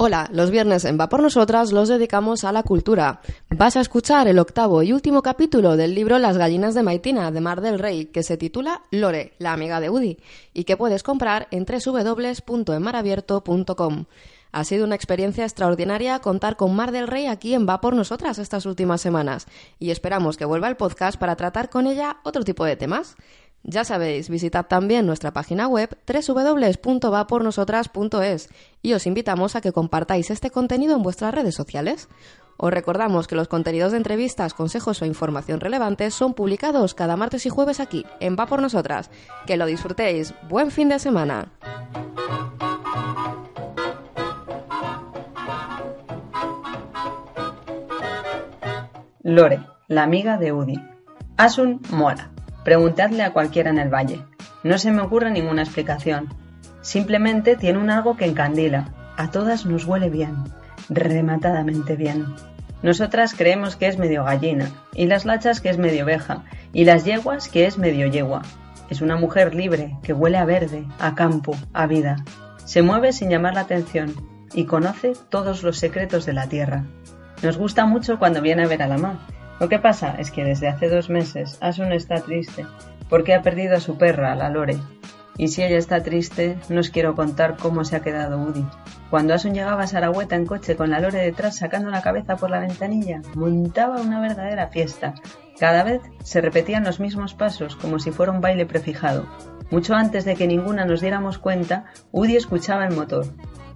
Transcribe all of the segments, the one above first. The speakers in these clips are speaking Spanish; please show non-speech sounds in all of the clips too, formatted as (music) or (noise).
Hola, los viernes en Va por Nosotras los dedicamos a la cultura. Vas a escuchar el octavo y último capítulo del libro Las gallinas de Maitina de Mar del Rey, que se titula Lore, la amiga de Udi, y que puedes comprar en www.enmarabierto.com. Ha sido una experiencia extraordinaria contar con Mar del Rey aquí en Va por Nosotras estas últimas semanas, y esperamos que vuelva el podcast para tratar con ella otro tipo de temas. Ya sabéis, visitad también nuestra página web www.vapornosotras.es y os invitamos a que compartáis este contenido en vuestras redes sociales. Os recordamos que los contenidos de entrevistas, consejos o información relevantes son publicados cada martes y jueves aquí, en Va por Nosotras. Que lo disfrutéis. Buen fin de semana. Lore, la amiga de Udi. Asun mola. Preguntadle a cualquiera en el valle. No se me ocurre ninguna explicación. Simplemente tiene un algo que encandila. A todas nos huele bien. Rematadamente bien. Nosotras creemos que es medio gallina, y las lachas que es medio oveja, y las yeguas que es medio yegua. Es una mujer libre, que huele a verde, a campo, a vida. Se mueve sin llamar la atención, y conoce todos los secretos de la tierra. Nos gusta mucho cuando viene a ver a la ma, lo que pasa es que desde hace dos meses Asun está triste porque ha perdido a su perra, la Lore. Y si ella está triste, no os quiero contar cómo se ha quedado Udi. Cuando Asun llegaba a Saragüeta en coche con la Lore detrás sacando la cabeza por la ventanilla, montaba una verdadera fiesta. Cada vez se repetían los mismos pasos como si fuera un baile prefijado. Mucho antes de que ninguna nos diéramos cuenta, Udi escuchaba el motor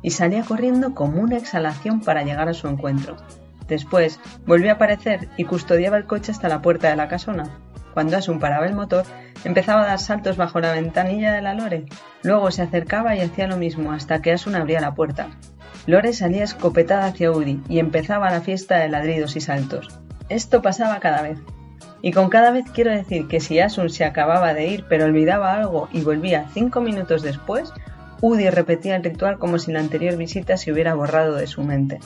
y salía corriendo como una exhalación para llegar a su encuentro. Después volvió a aparecer y custodiaba el coche hasta la puerta de la casona. Cuando Asun paraba el motor, empezaba a dar saltos bajo la ventanilla de la Lore. Luego se acercaba y hacía lo mismo hasta que Asun abría la puerta. Lore salía escopetada hacia Udi y empezaba la fiesta de ladridos y saltos. Esto pasaba cada vez. Y con cada vez quiero decir que si Asun se acababa de ir pero olvidaba algo y volvía cinco minutos después, Udi repetía el ritual como si la anterior visita se hubiera borrado de su mente.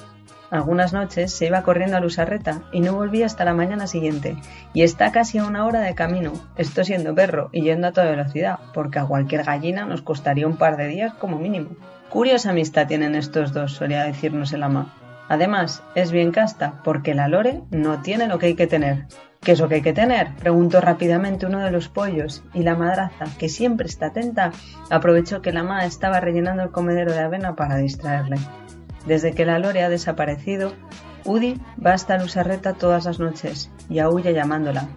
Algunas noches se iba corriendo a Lusarreta y no volvía hasta la mañana siguiente, y está casi a una hora de camino, esto siendo perro y yendo a toda velocidad, porque a cualquier gallina nos costaría un par de días como mínimo. Curiosa amistad tienen estos dos, solía decirnos el ama. Además, es bien casta, porque la Lore no tiene lo que hay que tener. ¿Qué es lo que hay que tener? preguntó rápidamente uno de los pollos, y la madraza, que siempre está atenta, aprovechó que la ma estaba rellenando el comedero de avena para distraerle. Desde que la Lore ha desaparecido, Udi va hasta Lusarreta todas las noches y aúlla llamándola.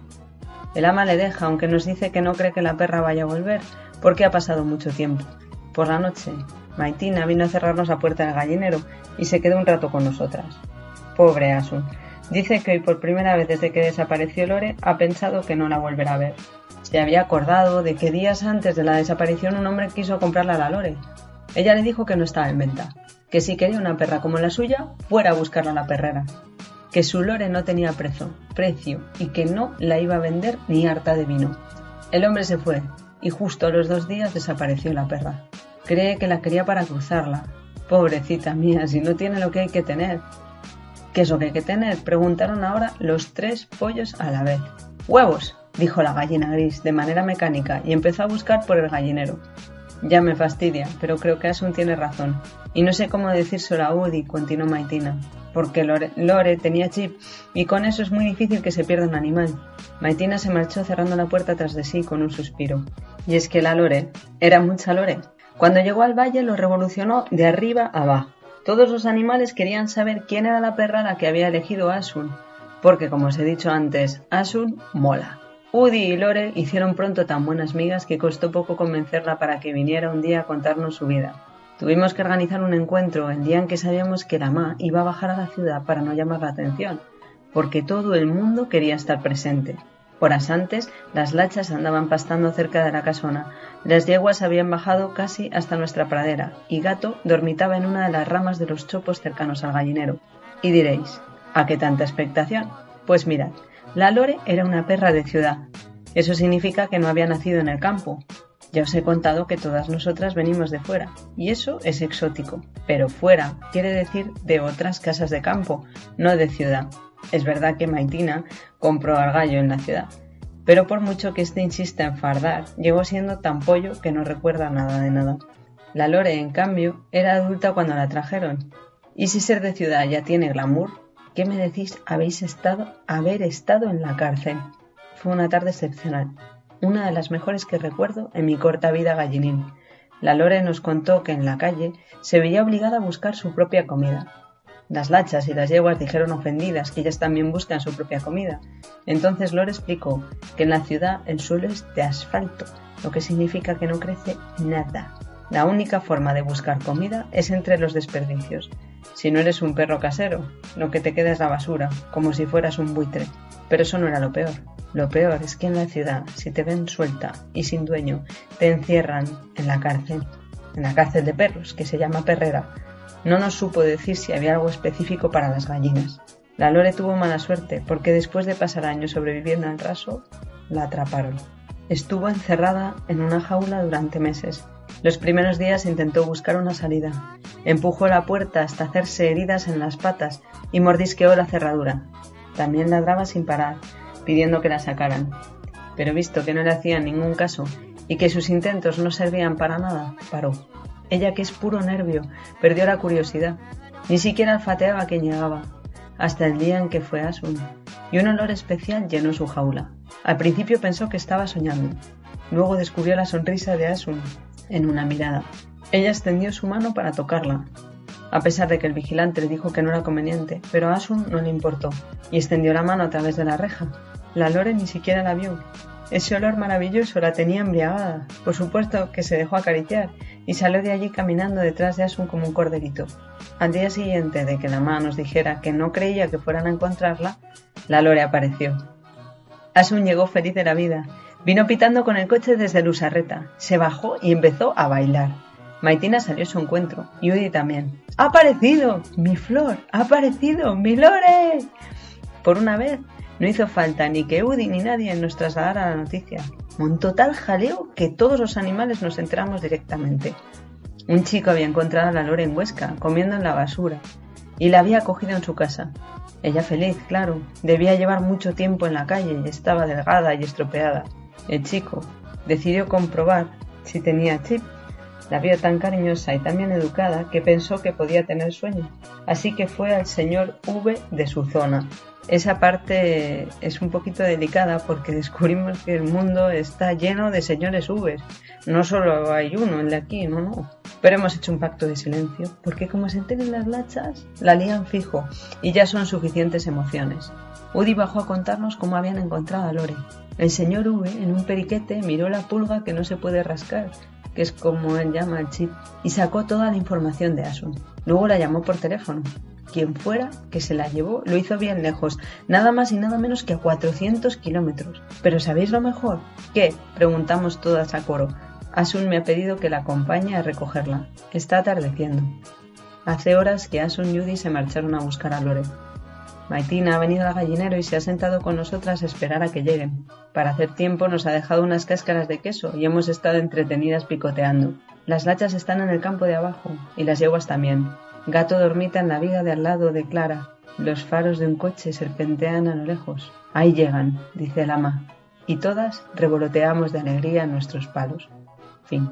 El ama le deja, aunque nos dice que no cree que la perra vaya a volver, porque ha pasado mucho tiempo. Por la noche, Maitina vino a cerrarnos la puerta del gallinero y se quedó un rato con nosotras. Pobre Asun. Dice que hoy por primera vez desde que desapareció Lore ha pensado que no la volverá a ver. Se había acordado de que días antes de la desaparición un hombre quiso comprarla a la Lore. Ella le dijo que no estaba en venta, que si quería una perra como la suya, fuera a buscarla a la perrera, que su lore no tenía precio, precio y que no la iba a vender ni harta de vino. El hombre se fue y justo a los dos días desapareció la perra. Cree que la quería para cruzarla. Pobrecita mía, si no tiene lo que hay que tener. ¿Qué es lo que hay que tener? Preguntaron ahora los tres pollos a la vez. ¡Huevos! dijo la gallina gris de manera mecánica y empezó a buscar por el gallinero. Ya me fastidia, pero creo que Asun tiene razón. Y no sé cómo decírselo a Udi, continuó Maitina, porque Lore, tenía chip y con eso es muy difícil que se pierda un animal. Maitina se marchó cerrando la puerta tras de sí con un suspiro. Y es que la Lore era mucha Lore. Cuando llegó al valle lo revolucionó de arriba a abajo. Todos los animales querían saber quién era la perra la que había elegido Asun, porque como os he dicho antes, Asun mola. Udi y Lore hicieron pronto tan buenas migas que costó poco convencerla para que viniera un día a contarnos su vida. Tuvimos que organizar un encuentro el día en que sabíamos que la Ma iba a bajar a la ciudad para no llamar la atención, porque todo el mundo quería estar presente. Horas antes, las lachas andaban pastando cerca de la casona, las yeguas habían bajado casi hasta nuestra pradera, y Gato dormitaba en una de las ramas de los chopos cercanos al gallinero. Y diréis, ¿a qué tanta expectación? Pues mirad, la Lore era una perra de ciudad. Eso significa que no había nacido en el campo. Ya os he contado que todas nosotras venimos de fuera, y eso es exótico. Pero fuera quiere decir de otras casas de campo, no de ciudad. Es verdad que Maitina compró al gallo en la ciudad, pero por mucho que éste insista en fardar, llegó siendo tan pollo que no recuerda nada de nada. La Lore, en cambio, era adulta cuando la trajeron, Y si ser de ciudad ya tiene glamour, ¿qué me decís habéis estado, haber estado en la cárcel? Fue una tarde excepcional, una de las mejores que recuerdo en mi corta vida gallinil. La Lore nos contó que en la calle se veía obligada a buscar su propia comida. Las lachas y las yeguas dijeron ofendidas que ellas también buscan su propia comida. Entonces Lore explicó que en la ciudad el suelo es de asfalto, lo que significa que no crece nada. La única forma de buscar comida es entre los desperdicios. Si no eres un perro casero, lo que te queda es la basura, como si fueras un buitre. Pero eso no era lo peor. Lo peor es que en la ciudad, si te ven suelta y sin dueño, te encierran en la cárcel, en la cárcel de perros, que se llama Perrera. No nos supo decir si había algo específico para las gallinas. La Lore tuvo mala suerte porque después de pasar años sobreviviendo al raso, la atraparon. Estuvo encerrada en una jaula durante meses los primeros días intentó buscar una salida. Empujó la puerta hasta hacerse heridas en las patas y mordisqueó la cerradura. También ladraba sin parar, pidiendo que la sacaran. Pero visto que no le hacían ningún caso y que sus intentos no servían para nada, paró. Ella, que es puro nervio, perdió la curiosidad. Ni siquiera olfateaba a quien llegaba, hasta el día en que fue Asun, y un olor especial llenó su jaula. Al principio pensó que estaba soñando. Luego descubrió la sonrisa de Asun, en una mirada. Ella extendió su mano para tocarla, a pesar de que el vigilante le dijo que no era conveniente, pero a Asun no le importó, y extendió la mano a través de la reja. La Lore ni siquiera la vio. Ese olor maravilloso la tenía embriagada. Por supuesto que se dejó acariciar y salió de allí caminando detrás de Asun como un corderito. Al día siguiente de que la mamá nos dijera que no creía que fueran a encontrarla, la Lore apareció. Asun llegó feliz de la vida Vino pitando con el coche desde Lusarreta, se bajó y empezó a bailar. Maitina salió a su encuentro y Udi también. ¡Ha aparecido! ¡Mi flor! ¡Ha aparecido! ¡Mi Lore! Por una vez, no hizo falta ni que Udi ni nadie nos trasladara la noticia. Un total jaleo que todos los animales nos enteramos directamente. Un chico había encontrado a la Lore en Huesca, comiendo en la basura, y la había acogido en su casa. Ella feliz, claro, debía llevar mucho tiempo en la calle y estaba delgada y estropeada. El chico decidió comprobar si tenía chip. La vio tan cariñosa y tan bien educada que pensó que podía tener sueño. Así que fue al señor V de su zona. Esa parte es un poquito delicada porque (laughs) descubrimos que el mundo está lleno de señores V. No solo hay uno, el de aquí, no, no. Pero hemos hecho un pacto de silencio porque como se enteren las lachas, la lían fijo y ya son suficientes emociones. Udi bajó a contarnos cómo habían encontrado a Lore. El señor V, en un periquete, miró la pulga que no se puede rascar, que es como él llama el chip, y sacó toda la información de Asun. Luego la llamó por teléfono. Quien fuera que se la llevó lo hizo bien lejos, nada más y nada menos que a 400 kilómetros. Pero ¿sabéis lo mejor? ¿Qué? Preguntamos todas a coro. Asun me ha pedido que la acompañe a recogerla. Está atardeciendo. Hace horas que Asun y Judy se marcharon a buscar a Lore. Maitina ha venido al gallinero y se ha sentado con nosotras a esperar a que lleguen. Para hacer tiempo nos ha dejado unas cáscaras de queso y hemos estado entretenidas picoteando. Las lachas están en el campo de abajo y las yeguas también. Gato dormita en la viga de al lado de Clara. Los faros de un coche serpentean a lo lejos. Ahí llegan, dice el ama. Y todas revoloteamos de alegría en nuestros palos. Fin.